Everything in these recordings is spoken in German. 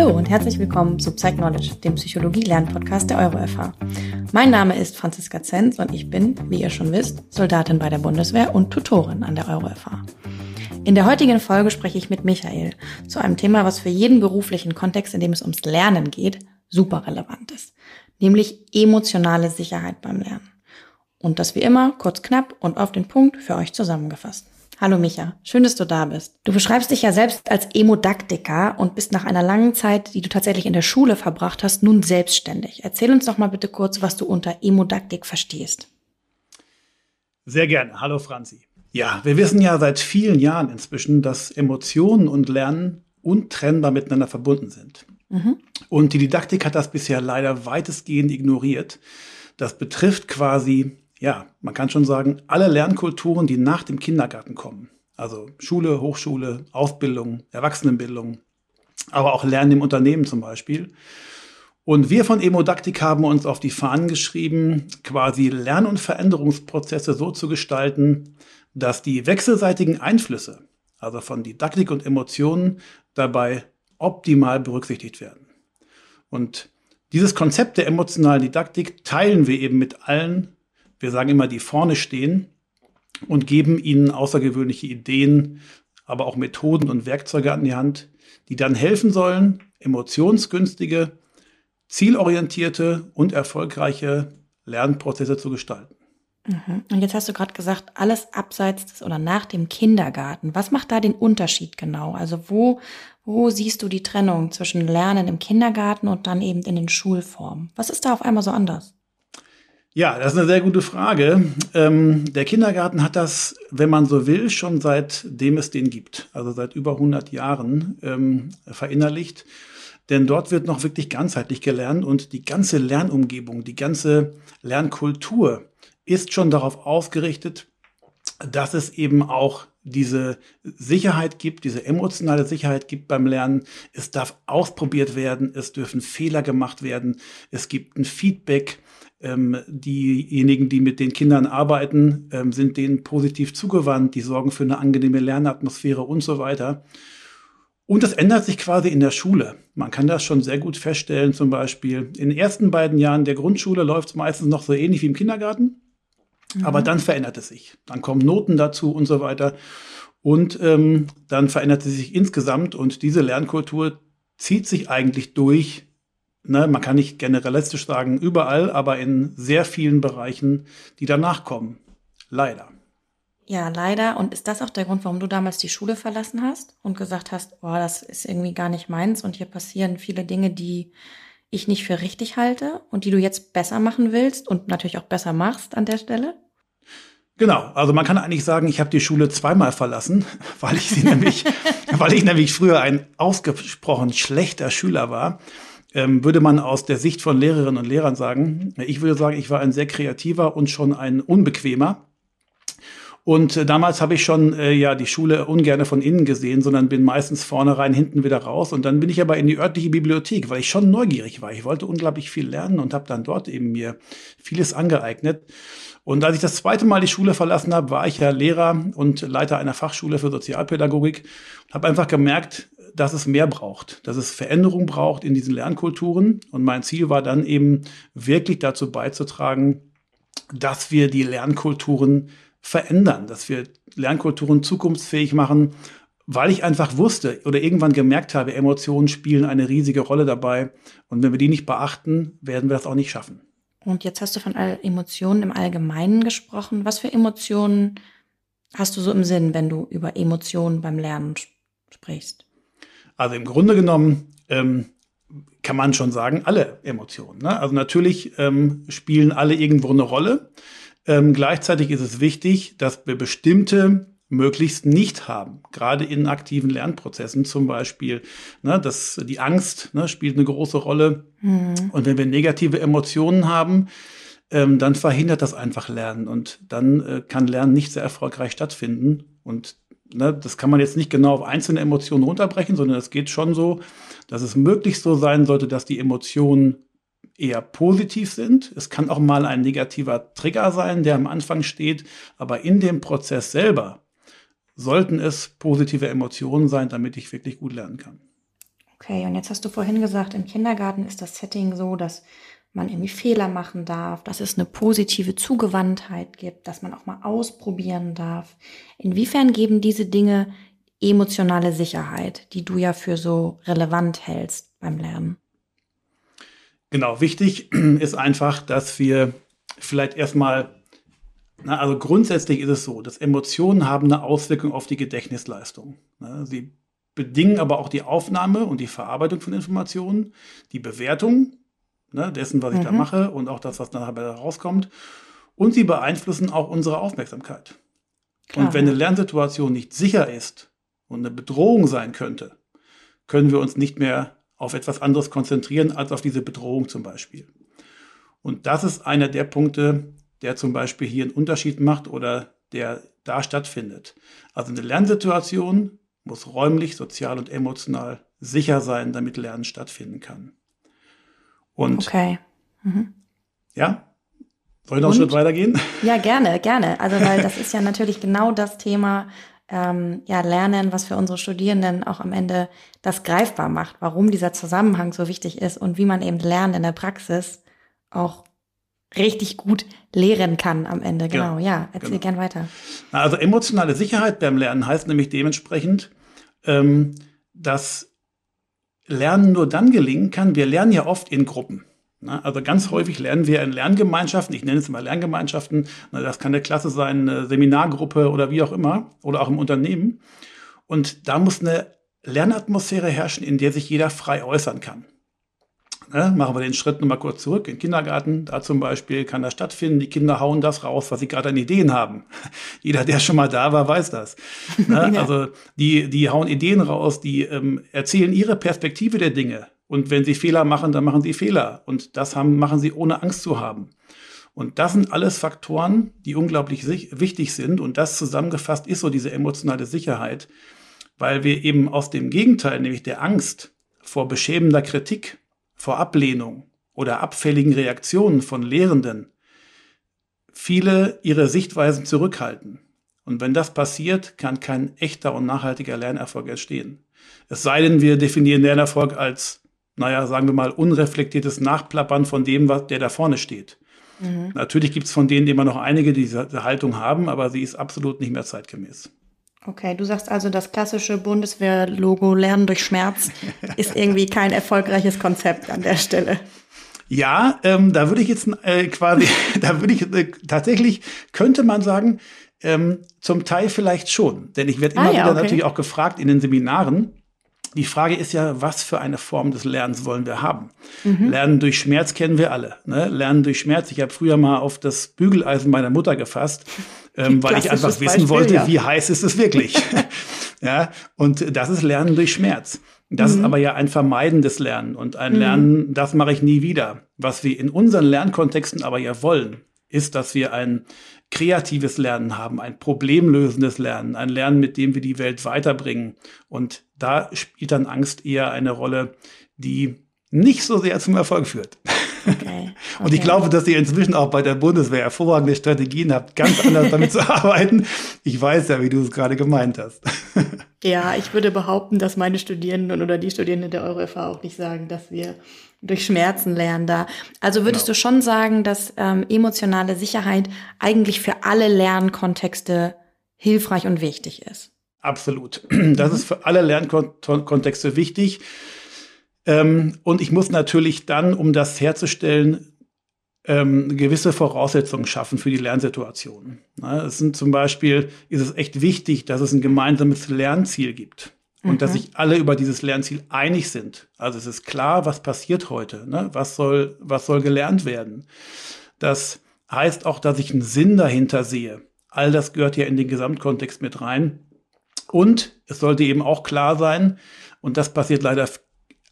Hallo und herzlich willkommen zu Psych Knowledge, dem Psychologie-Lern-Podcast der EuroFH. Mein Name ist Franziska Zenz und ich bin, wie ihr schon wisst, Soldatin bei der Bundeswehr und Tutorin an der EuroFH. In der heutigen Folge spreche ich mit Michael zu einem Thema, was für jeden beruflichen Kontext, in dem es ums Lernen geht, super relevant ist, nämlich emotionale Sicherheit beim Lernen. Und das wie immer kurz knapp und auf den Punkt für euch zusammengefasst. Hallo Micha, schön, dass du da bist. Du beschreibst dich ja selbst als Emodaktiker und bist nach einer langen Zeit, die du tatsächlich in der Schule verbracht hast, nun selbstständig. Erzähl uns doch mal bitte kurz, was du unter Emodaktik verstehst. Sehr gerne. Hallo Franzi. Ja, wir wissen ja seit vielen Jahren inzwischen, dass Emotionen und Lernen untrennbar miteinander verbunden sind. Mhm. Und die Didaktik hat das bisher leider weitestgehend ignoriert. Das betrifft quasi ja, man kann schon sagen, alle Lernkulturen, die nach dem Kindergarten kommen. Also Schule, Hochschule, Ausbildung, Erwachsenenbildung, aber auch Lernen im Unternehmen zum Beispiel. Und wir von Emodaktik haben uns auf die Fahnen geschrieben, quasi Lern- und Veränderungsprozesse so zu gestalten, dass die wechselseitigen Einflüsse, also von Didaktik und Emotionen, dabei optimal berücksichtigt werden. Und dieses Konzept der emotionalen Didaktik teilen wir eben mit allen wir sagen immer, die vorne stehen und geben ihnen außergewöhnliche Ideen, aber auch Methoden und Werkzeuge an die Hand, die dann helfen sollen, emotionsgünstige, zielorientierte und erfolgreiche Lernprozesse zu gestalten. Mhm. Und jetzt hast du gerade gesagt, alles abseits des oder nach dem Kindergarten. Was macht da den Unterschied genau? Also wo, wo siehst du die Trennung zwischen Lernen im Kindergarten und dann eben in den Schulformen? Was ist da auf einmal so anders? Ja, das ist eine sehr gute Frage. Ähm, der Kindergarten hat das, wenn man so will, schon seitdem es den gibt, also seit über 100 Jahren ähm, verinnerlicht. Denn dort wird noch wirklich ganzheitlich gelernt und die ganze Lernumgebung, die ganze Lernkultur ist schon darauf ausgerichtet, dass es eben auch diese Sicherheit gibt, diese emotionale Sicherheit gibt beim Lernen. Es darf ausprobiert werden, es dürfen Fehler gemacht werden, es gibt ein Feedback ähm, diejenigen, die mit den Kindern arbeiten, ähm, sind denen positiv zugewandt, die sorgen für eine angenehme Lernatmosphäre und so weiter. Und das ändert sich quasi in der Schule. Man kann das schon sehr gut feststellen, zum Beispiel in den ersten beiden Jahren der Grundschule läuft es meistens noch so ähnlich wie im Kindergarten, mhm. aber dann verändert es sich. Dann kommen Noten dazu und so weiter. Und ähm, dann verändert es sich insgesamt und diese Lernkultur zieht sich eigentlich durch ne, man kann nicht generalistisch sagen überall, aber in sehr vielen Bereichen, die danach kommen. Leider. Ja, leider. Und ist das auch der Grund, warum du damals die Schule verlassen hast und gesagt hast, boah, das ist irgendwie gar nicht meins und hier passieren viele Dinge, die ich nicht für richtig halte und die du jetzt besser machen willst und natürlich auch besser machst an der Stelle? Genau, also man kann eigentlich sagen, ich habe die Schule zweimal verlassen, weil ich sie nämlich, weil ich nämlich früher ein ausgesprochen schlechter Schüler war ähm, würde man aus der Sicht von Lehrerinnen und Lehrern sagen. Ich würde sagen, ich war ein sehr kreativer und schon ein unbequemer. Und äh, damals habe ich schon äh, ja die Schule ungerne von innen gesehen, sondern bin meistens vorne rein, hinten wieder raus. Und dann bin ich aber in die örtliche Bibliothek, weil ich schon neugierig war. Ich wollte unglaublich viel lernen und habe dann dort eben mir vieles angeeignet. Und als ich das zweite Mal die Schule verlassen habe, war ich ja Lehrer und Leiter einer Fachschule für Sozialpädagogik. Habe einfach gemerkt, dass es mehr braucht, dass es Veränderung braucht in diesen Lernkulturen. Und mein Ziel war dann eben wirklich dazu beizutragen, dass wir die Lernkulturen verändern, dass wir Lernkulturen zukunftsfähig machen, weil ich einfach wusste oder irgendwann gemerkt habe, Emotionen spielen eine riesige Rolle dabei. Und wenn wir die nicht beachten, werden wir das auch nicht schaffen. Und jetzt hast du von Emotionen im Allgemeinen gesprochen. Was für Emotionen hast du so im Sinn, wenn du über Emotionen beim Lernen sprichst? Also im Grunde genommen ähm, kann man schon sagen, alle Emotionen. Ne? Also natürlich ähm, spielen alle irgendwo eine Rolle. Ähm, gleichzeitig ist es wichtig, dass wir bestimmte möglichst nicht haben. Gerade in aktiven Lernprozessen zum Beispiel. Ne, das, die Angst ne, spielt eine große Rolle. Mhm. Und wenn wir negative Emotionen haben, ähm, dann verhindert das einfach Lernen. Und dann äh, kann Lernen nicht sehr erfolgreich stattfinden. Und ne, das kann man jetzt nicht genau auf einzelne Emotionen runterbrechen, sondern es geht schon so, dass es möglichst so sein sollte, dass die Emotionen eher positiv sind. Es kann auch mal ein negativer Trigger sein, der am Anfang steht, aber in dem Prozess selber sollten es positive Emotionen sein, damit ich wirklich gut lernen kann. Okay, und jetzt hast du vorhin gesagt, im Kindergarten ist das Setting so, dass man irgendwie Fehler machen darf, dass es eine positive Zugewandtheit gibt, dass man auch mal ausprobieren darf. Inwiefern geben diese Dinge emotionale Sicherheit, die du ja für so relevant hältst beim Lernen? Genau, wichtig ist einfach, dass wir vielleicht erstmal, na, also grundsätzlich ist es so, dass Emotionen haben eine Auswirkung auf die Gedächtnisleistung. Na, sie bedingen aber auch die Aufnahme und die Verarbeitung von Informationen, die Bewertung ne, dessen, was ich mhm. da mache und auch das, was dann dabei rauskommt. Und sie beeinflussen auch unsere Aufmerksamkeit. Klar. Und wenn eine Lernsituation nicht sicher ist und eine Bedrohung sein könnte, können wir uns nicht mehr auf etwas anderes konzentrieren als auf diese Bedrohung zum Beispiel. Und das ist einer der Punkte, der zum Beispiel hier einen Unterschied macht oder der da stattfindet. Also eine Lernsituation muss räumlich, sozial und emotional sicher sein, damit Lernen stattfinden kann. Und okay. Mhm. Ja, soll ich noch und? einen Schritt weitergehen? Ja, gerne, gerne. Also, weil das ist ja natürlich genau das Thema, ähm, ja, Lernen, was für unsere Studierenden auch am Ende das greifbar macht, warum dieser Zusammenhang so wichtig ist und wie man eben Lernen in der Praxis auch richtig gut lehren kann am Ende. Genau, ja, ja erzähl genau. gern weiter. Also emotionale Sicherheit beim Lernen heißt nämlich dementsprechend, ähm, dass Lernen nur dann gelingen kann, wir lernen ja oft in Gruppen. Also ganz häufig lernen wir in Lerngemeinschaften, ich nenne es mal Lerngemeinschaften, das kann eine Klasse sein, eine Seminargruppe oder wie auch immer, oder auch im Unternehmen. Und da muss eine Lernatmosphäre herrschen, in der sich jeder frei äußern kann. Ne, machen wir den Schritt nochmal kurz zurück. Im Kindergarten, da zum Beispiel kann das stattfinden. Die Kinder hauen das raus, was sie gerade an Ideen haben. Jeder, der schon mal da war, weiß das. Ne? ja. Also die, die hauen Ideen raus, die ähm, erzählen ihre Perspektive der Dinge. Und wenn sie Fehler machen, dann machen sie Fehler. Und das haben, machen sie ohne Angst zu haben. Und das sind alles Faktoren, die unglaublich wichtig sind. Und das zusammengefasst ist so diese emotionale Sicherheit, weil wir eben aus dem Gegenteil, nämlich der Angst vor beschämender Kritik, vor Ablehnung oder abfälligen Reaktionen von Lehrenden viele ihre Sichtweisen zurückhalten. Und wenn das passiert, kann kein echter und nachhaltiger Lernerfolg entstehen. Es sei denn, wir definieren Lernerfolg als, naja, sagen wir mal, unreflektiertes Nachplappern von dem, was der da vorne steht. Mhm. Natürlich gibt es von denen immer noch einige, die diese Haltung haben, aber sie ist absolut nicht mehr zeitgemäß. Okay, du sagst also, das klassische Bundeswehr-Logo Lernen durch Schmerz ist irgendwie kein erfolgreiches Konzept an der Stelle. Ja, ähm, da würde ich jetzt äh, quasi, da würde ich äh, tatsächlich, könnte man sagen, ähm, zum Teil vielleicht schon. Denn ich werde immer ah, ja, wieder okay. natürlich auch gefragt in den Seminaren. Die Frage ist ja, was für eine Form des Lernens wollen wir haben? Mhm. Lernen durch Schmerz kennen wir alle. Ne? Lernen durch Schmerz. Ich habe früher mal auf das Bügeleisen meiner Mutter gefasst ähm, weil ich einfach wissen Beispiel, wollte, ja. wie heiß ist es wirklich. ja, und das ist Lernen durch Schmerz. Das mhm. ist aber ja ein vermeidendes Lernen und ein mhm. Lernen, das mache ich nie wieder. Was wir in unseren Lernkontexten aber ja wollen, ist, dass wir ein kreatives Lernen haben, ein problemlösendes Lernen, ein Lernen, mit dem wir die Welt weiterbringen. Und da spielt dann Angst eher eine Rolle, die nicht so sehr zum Erfolg führt. Okay. Und ich glaube, dass ihr inzwischen auch bei der Bundeswehr hervorragende Strategien habt, ganz anders damit zu arbeiten. Ich weiß ja, wie du es gerade gemeint hast. Ja, ich würde behaupten, dass meine Studierenden oder die Studierenden der EuroFA auch nicht sagen, dass wir durch Schmerzen lernen da. Also würdest genau. du schon sagen, dass ähm, emotionale Sicherheit eigentlich für alle Lernkontexte hilfreich und wichtig ist? Absolut. Das ist für alle Lernkontexte wichtig. Ähm, und ich muss natürlich dann, um das herzustellen, ähm, gewisse Voraussetzungen schaffen für die Lernsituation. Na, es sind zum Beispiel, ist es echt wichtig, dass es ein gemeinsames Lernziel gibt. Und mhm. dass sich alle über dieses Lernziel einig sind. Also es ist klar, was passiert heute, ne? was, soll, was soll gelernt werden. Das heißt auch, dass ich einen Sinn dahinter sehe. All das gehört ja in den Gesamtkontext mit rein. Und es sollte eben auch klar sein, und das passiert leider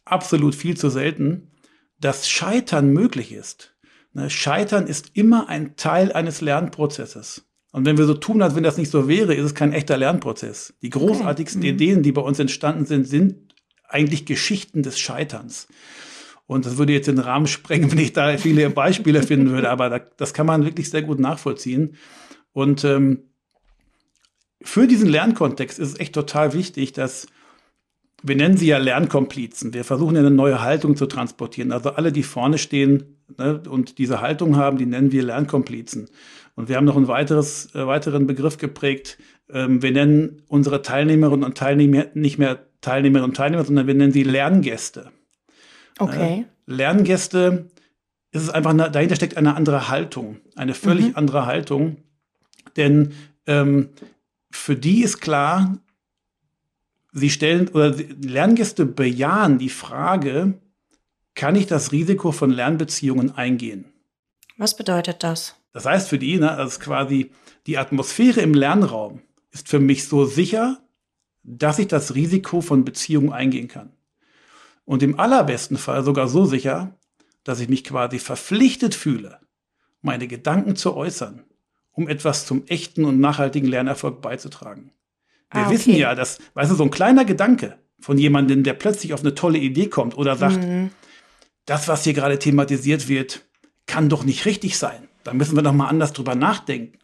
absolut viel zu selten, dass Scheitern möglich ist. Ne, Scheitern ist immer ein Teil eines Lernprozesses. Und wenn wir so tun, als wenn das nicht so wäre, ist es kein echter Lernprozess. Die großartigsten okay. Mhm. Ideen, die bei uns entstanden sind, sind eigentlich Geschichten des Scheiterns. Und das würde jetzt den Rahmen sprengen, wenn ich da viele Beispiele finden würde, aber das kann man wirklich sehr gut nachvollziehen. Und ähm, für diesen Lernkontext ist es echt total wichtig, dass wir nennen sie ja Lernkomplizen. Wir versuchen ja eine neue Haltung zu transportieren. Also alle, die vorne stehen ne, und diese Haltung haben, die nennen wir Lernkomplizen. Und wir haben noch einen weiteres, äh, weiteren Begriff geprägt. Ähm, wir nennen unsere Teilnehmerinnen und Teilnehmer nicht mehr Teilnehmerinnen und Teilnehmer, sondern wir nennen sie Lerngäste. Okay. Äh, Lerngäste ist es einfach, eine, dahinter steckt eine andere Haltung, eine völlig mhm. andere Haltung. Denn ähm, für die ist klar, sie stellen oder Lerngäste bejahen die Frage, kann ich das Risiko von Lernbeziehungen eingehen? Was bedeutet das? Das heißt für die, ne, also quasi die Atmosphäre im Lernraum ist für mich so sicher, dass ich das Risiko von Beziehungen eingehen kann. Und im allerbesten Fall sogar so sicher, dass ich mich quasi verpflichtet fühle, meine Gedanken zu äußern, um etwas zum echten und nachhaltigen Lernerfolg beizutragen. Wir ah, okay. wissen ja, dass, weißt du, so ein kleiner Gedanke von jemandem, der plötzlich auf eine tolle Idee kommt oder sagt, mhm. das, was hier gerade thematisiert wird, kann doch nicht richtig sein. Da müssen wir doch mal anders drüber nachdenken.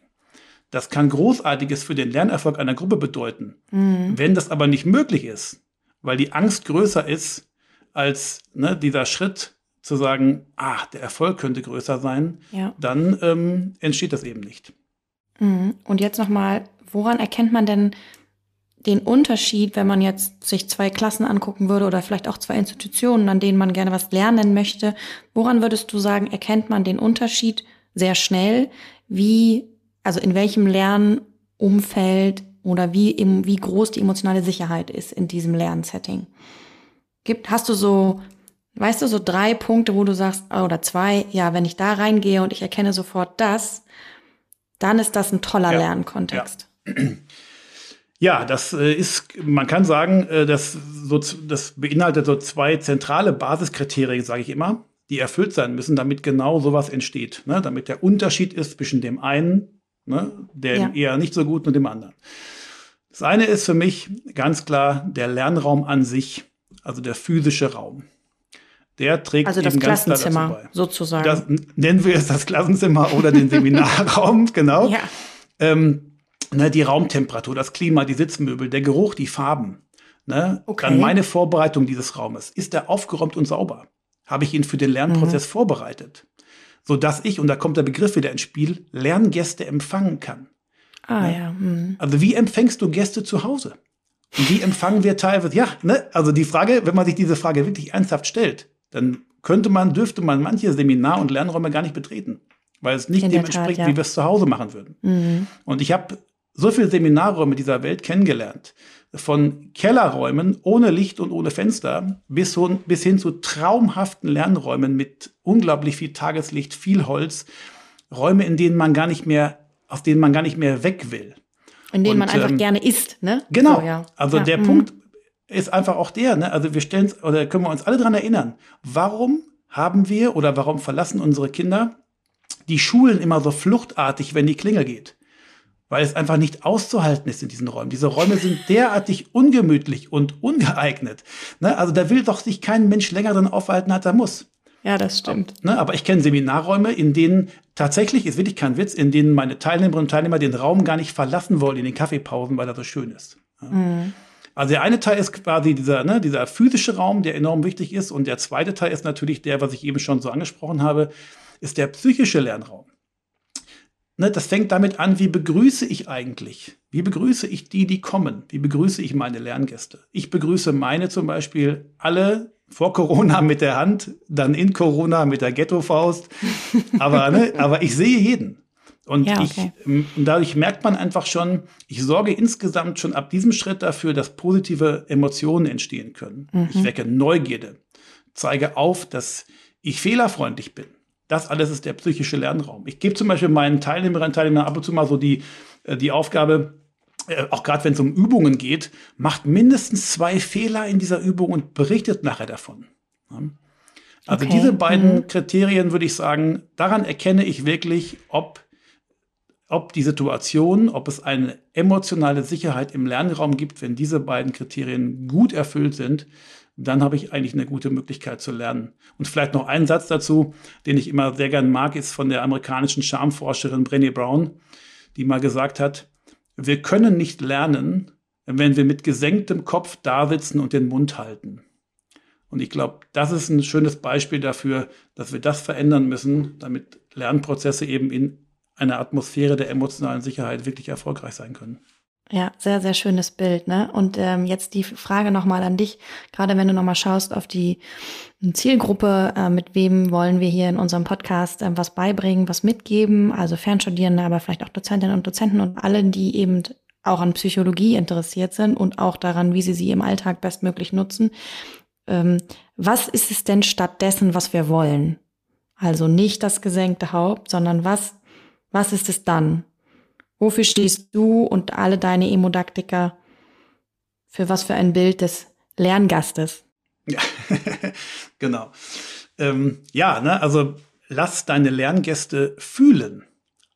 Das kann Großartiges für den Lernerfolg einer Gruppe bedeuten. Mhm. Wenn das aber nicht möglich ist, weil die Angst größer ist als ne, dieser Schritt zu sagen, ah, der Erfolg könnte größer sein, ja. dann ähm, entsteht das eben nicht. Mhm. Und jetzt nochmal, woran erkennt man denn den Unterschied, wenn man jetzt sich zwei Klassen angucken würde oder vielleicht auch zwei Institutionen, an denen man gerne was lernen möchte, woran würdest du sagen, erkennt man den Unterschied sehr schnell, wie, also in welchem Lernumfeld oder wie, wie groß die emotionale Sicherheit ist in diesem Lernsetting? Gibt, hast du so, weißt du, so drei Punkte, wo du sagst, oder zwei, ja, wenn ich da reingehe und ich erkenne sofort das, dann ist das ein toller ja, Lernkontext. Ja. Ja, das äh, ist, man kann sagen, äh, das, so, das beinhaltet so zwei zentrale Basiskriterien, sage ich immer, die erfüllt sein müssen, damit genau sowas entsteht. Ne? Damit der Unterschied ist zwischen dem einen, ne, der ja. eher nicht so gut und dem anderen. Das eine ist für mich ganz klar der Lernraum an sich, also der physische Raum. Der trägt also das Klassenzimmer sozusagen. Das, nennen wir es das Klassenzimmer oder den Seminarraum, genau. Ja. Ähm, ne, die Raumtemperatur, das Klima, die Sitzmöbel, der Geruch, die Farben. Ne? Okay. Dann meine Vorbereitung dieses Raumes. Ist er aufgeräumt und sauber? Habe ich ihn für den Lernprozess mhm. vorbereitet? Sodass ich, und da kommt der Begriff wieder ins Spiel, Lerngäste empfangen kann. Ah, ne? ja. Mhm. Also wie empfängst du Gäste zu Hause? Und wie empfangen wir teilweise, ja, ne? also die Frage, wenn man sich diese Frage wirklich ernsthaft stellt, dann könnte man, dürfte man manche Seminar- und Lernräume gar nicht betreten, weil es nicht dem entspricht, ja. wie wir es zu Hause machen würden. Mhm. Und ich habe so viele Seminarräume dieser Welt kennengelernt. Von Kellerräumen ohne Licht und ohne Fenster bis, bis hin zu traumhaften Lernräumen mit unglaublich viel Tageslicht, viel Holz. Räume, in denen man gar nicht mehr, aus denen man gar nicht mehr weg will. In denen und, man einfach ähm, gerne isst, ne? Genau. So, ja. Also ja. der mhm. Punkt ist einfach auch der, ne? Also wir stellen oder können wir uns alle daran erinnern, warum haben wir oder warum verlassen unsere Kinder die Schulen immer so fluchtartig, wenn die Klingel geht? Weil es einfach nicht auszuhalten ist in diesen Räumen. Diese Räume sind derartig ungemütlich und ungeeignet. Ne? Also da will doch sich kein Mensch länger drin aufhalten, als er muss. Ja, das stimmt. Ne? Aber ich kenne Seminarräume, in denen tatsächlich, ist wirklich kein Witz, in denen meine Teilnehmerinnen und Teilnehmer den Raum gar nicht verlassen wollen in den Kaffeepausen, weil er so schön ist. Ja? Mhm. Also der eine Teil ist quasi dieser, ne, dieser physische Raum, der enorm wichtig ist. Und der zweite Teil ist natürlich der, was ich eben schon so angesprochen habe, ist der psychische Lernraum. Ne, das fängt damit an, wie begrüße ich eigentlich? Wie begrüße ich die, die kommen? Wie begrüße ich meine Lerngäste? Ich begrüße meine zum Beispiel alle vor Corona mit der Hand, dann in Corona mit der Ghetto-Faust. Aber, ne, aber ich sehe jeden. Und, ja, okay. ich, und dadurch merkt man einfach schon, ich sorge insgesamt schon ab diesem Schritt dafür, dass positive Emotionen entstehen können. Mhm. Ich wecke Neugierde, zeige auf, dass ich fehlerfreundlich bin das alles ist der psychische Lernraum. Ich gebe zum Beispiel meinen Teilnehmerinnen und Teilnehmern ab und zu mal so die, äh, die Aufgabe, äh, auch gerade wenn es um Übungen geht, macht mindestens zwei Fehler in dieser Übung und berichtet nachher davon. Also okay. diese beiden mhm. Kriterien würde ich sagen, daran erkenne ich wirklich, ob, ob die Situation, ob es eine emotionale Sicherheit im Lernraum gibt, wenn diese beiden Kriterien gut erfüllt sind, dann habe ich eigentlich eine gute Möglichkeit zu lernen. Und vielleicht noch einen Satz dazu, den ich immer sehr gern mag, ist von der amerikanischen Charmforscherin Brené Brown, die mal gesagt hat, wir können nicht lernen, wenn wir mit gesenktem Kopf da sitzen und den Mund halten. Und ich glaube, das ist ein schönes Beispiel dafür, dass wir das verändern müssen, damit Lernprozesse eben in einer Atmosphäre der emotionalen Sicherheit wirklich erfolgreich sein können. Ja, sehr, sehr schönes Bild. Ne? Und ähm, jetzt die Frage nochmal an dich, gerade wenn du nochmal schaust auf die Zielgruppe, äh, mit wem wollen wir hier in unserem Podcast äh, was beibringen, was mitgeben, also Fernstudierende, aber vielleicht auch Dozentinnen und Dozenten und alle, die eben auch an Psychologie interessiert sind und auch daran, wie sie sie im Alltag bestmöglich nutzen. Ähm, was ist es denn stattdessen, was wir wollen? Also nicht das gesenkte Haupt, sondern was, was ist es dann? Wofür stehst du und alle deine Emodaktiker für was für ein Bild des Lerngastes? Ja, genau. Ähm, ja, ne, also lass deine Lerngäste fühlen,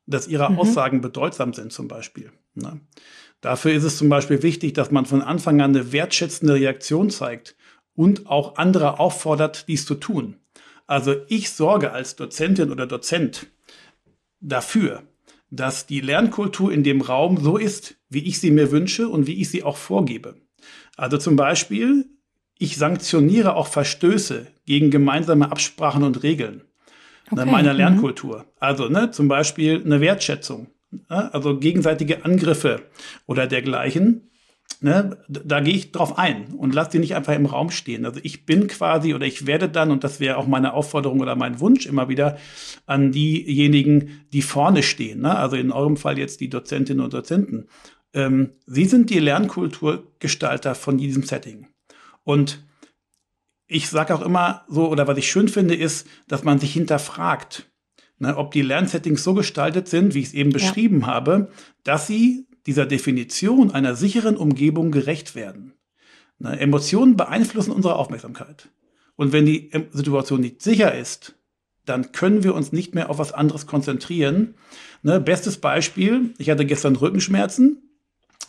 dass ihre mhm. Aussagen bedeutsam sind zum Beispiel. Ne? Dafür ist es zum Beispiel wichtig, dass man von Anfang an eine wertschätzende Reaktion zeigt und auch andere auffordert, dies zu tun. Also ich sorge als Dozentin oder Dozent dafür, dass die Lernkultur in dem Raum so ist, wie ich sie mir wünsche und wie ich sie auch vorgebe. Also zum Beispiel, ich sanktioniere auch Verstöße gegen gemeinsame Absprachen und Regeln okay. meiner mhm. Lernkultur. Also ne, zum Beispiel eine Wertschätzung, ne, also gegenseitige Angriffe oder dergleichen Ne, da gehe ich drauf ein und lasse die nicht einfach im Raum stehen. Also ich bin quasi oder ich werde dann, und das wäre auch meine Aufforderung oder mein Wunsch immer wieder an diejenigen, die vorne stehen, ne? also in eurem Fall jetzt die Dozentinnen und Dozenten. Ähm, sie sind die Lernkulturgestalter von diesem Setting. Und ich sage auch immer so, oder was ich schön finde, ist, dass man sich hinterfragt, ne, ob die Lernsettings so gestaltet sind, wie ich es eben beschrieben ja. habe, dass sie dieser Definition einer sicheren Umgebung gerecht werden. Na, Emotionen beeinflussen unsere Aufmerksamkeit. Und wenn die Situation nicht sicher ist, dann können wir uns nicht mehr auf was anderes konzentrieren. Ne, bestes Beispiel, ich hatte gestern Rückenschmerzen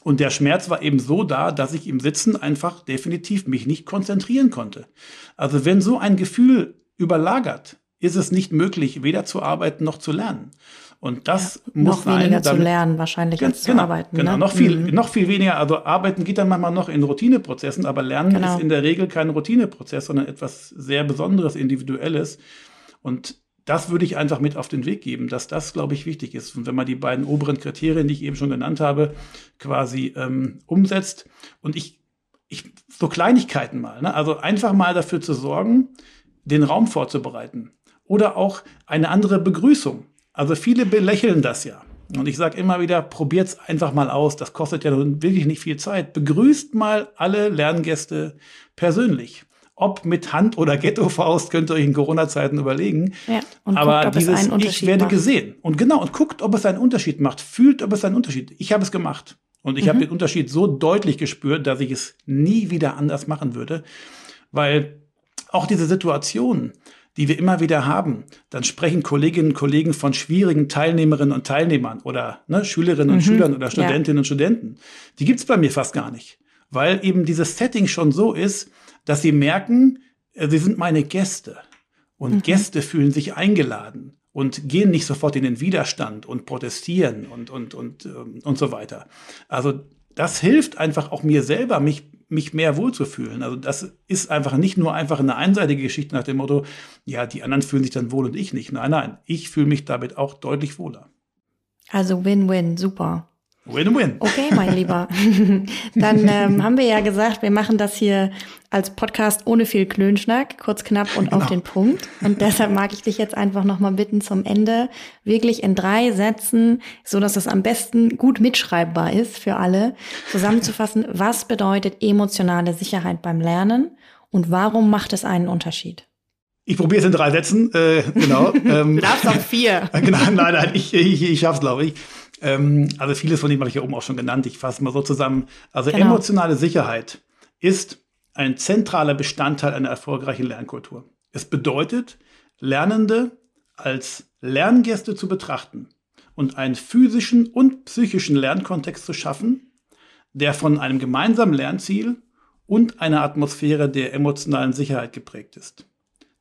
und der Schmerz war eben so da, dass ich im Sitzen einfach definitiv mich nicht konzentrieren konnte. Also wenn so ein Gefühl überlagert, ist es nicht möglich, weder zu arbeiten noch zu lernen. Und das ja, muss noch weniger dann, zu lernen wahrscheinlich genau, als zu arbeiten. Genau, ne? noch viel, mhm. noch viel weniger. Also arbeiten geht dann manchmal noch in Routineprozessen, aber Lernen genau. ist in der Regel kein Routineprozess, sondern etwas sehr Besonderes, Individuelles. Und das würde ich einfach mit auf den Weg geben, dass das, glaube ich, wichtig ist. Und wenn man die beiden oberen Kriterien, die ich eben schon genannt habe, quasi ähm, umsetzt und ich, ich so Kleinigkeiten mal, ne? also einfach mal dafür zu sorgen, den Raum vorzubereiten oder auch eine andere Begrüßung. Also viele belächeln das ja. Und ich sage immer wieder, probiert's einfach mal aus. Das kostet ja wirklich nicht viel Zeit. Begrüßt mal alle Lerngäste persönlich. Ob mit Hand oder Ghetto-Faust könnt ihr euch in Corona-Zeiten überlegen. Ja, und Aber guckt, dieses Ich werde macht. gesehen. Und genau, und guckt, ob es einen Unterschied macht. Fühlt, ob es einen Unterschied. Ich habe es gemacht. Und ich mhm. habe den Unterschied so deutlich gespürt, dass ich es nie wieder anders machen würde. Weil auch diese Situation, die wir immer wieder haben. Dann sprechen Kolleginnen und Kollegen von schwierigen Teilnehmerinnen und Teilnehmern oder ne, Schülerinnen und mhm. Schülern oder Studentinnen ja. und Studenten. Die gibt's bei mir fast gar nicht, weil eben dieses Setting schon so ist, dass sie merken, äh, sie sind meine Gäste. Und mhm. Gäste fühlen sich eingeladen und gehen nicht sofort in den Widerstand und protestieren und, und, und, ähm, und so weiter. Also das hilft einfach auch mir selber, mich mich mehr wohlzufühlen. Also das ist einfach nicht nur einfach eine einseitige Geschichte nach dem Motto, ja, die anderen fühlen sich dann wohl und ich nicht. Nein, nein, ich fühle mich damit auch deutlich wohler. Also Win-Win, super. Win-win. Okay, mein Lieber. Dann ähm, haben wir ja gesagt, wir machen das hier als Podcast ohne viel Klönschnack, kurz, knapp und genau. auf den Punkt. Und deshalb mag ich dich jetzt einfach nochmal bitten, zum Ende wirklich in drei Sätzen, so dass es am besten gut mitschreibbar ist für alle, zusammenzufassen, was bedeutet emotionale Sicherheit beim Lernen und warum macht es einen Unterschied? Ich probiere es in drei Sätzen, äh, genau. Ähm, du darfst auch vier. genau, nein, nein, ich, ich, ich schaff's, glaube ich. Ähm, also vieles von dem habe ich ja oben auch schon genannt. Ich fasse mal so zusammen. Also genau. emotionale Sicherheit ist ein zentraler Bestandteil einer erfolgreichen Lernkultur. Es bedeutet, Lernende als Lerngäste zu betrachten und einen physischen und psychischen Lernkontext zu schaffen, der von einem gemeinsamen Lernziel und einer Atmosphäre der emotionalen Sicherheit geprägt ist.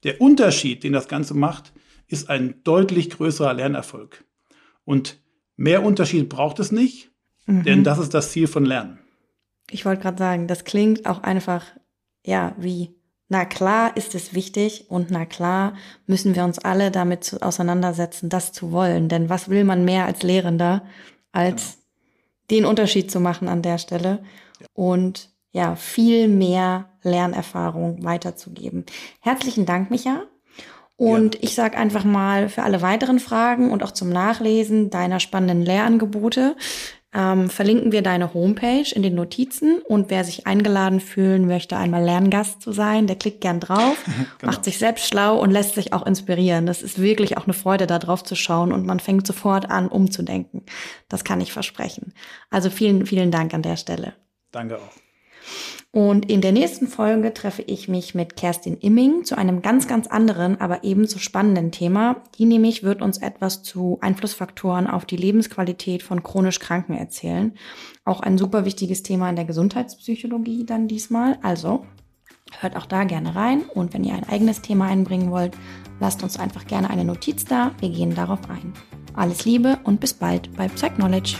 Der Unterschied, den das Ganze macht, ist ein deutlich größerer Lernerfolg. Und Mehr Unterschied braucht es nicht, mhm. denn das ist das Ziel von Lernen. Ich wollte gerade sagen, das klingt auch einfach, ja, wie, na klar ist es wichtig und na klar müssen wir uns alle damit auseinandersetzen, das zu wollen. Denn was will man mehr als Lehrender, als genau. den Unterschied zu machen an der Stelle ja. und ja, viel mehr Lernerfahrung weiterzugeben. Herzlichen Dank, Micha. Und ja. ich sage einfach mal für alle weiteren Fragen und auch zum Nachlesen deiner spannenden Lehrangebote ähm, verlinken wir deine Homepage in den Notizen und wer sich eingeladen fühlen möchte, einmal Lerngast zu sein, der klickt gern drauf, genau. macht sich selbst schlau und lässt sich auch inspirieren. Das ist wirklich auch eine Freude, da drauf zu schauen und man fängt sofort an, umzudenken. Das kann ich versprechen. Also vielen, vielen Dank an der Stelle. Danke auch. Und in der nächsten Folge treffe ich mich mit Kerstin Imming zu einem ganz, ganz anderen, aber ebenso spannenden Thema. Die nämlich wird uns etwas zu Einflussfaktoren auf die Lebensqualität von chronisch Kranken erzählen. Auch ein super wichtiges Thema in der Gesundheitspsychologie dann diesmal. Also hört auch da gerne rein. Und wenn ihr ein eigenes Thema einbringen wollt, lasst uns einfach gerne eine Notiz da. Wir gehen darauf ein. Alles Liebe und bis bald bei Psych Knowledge.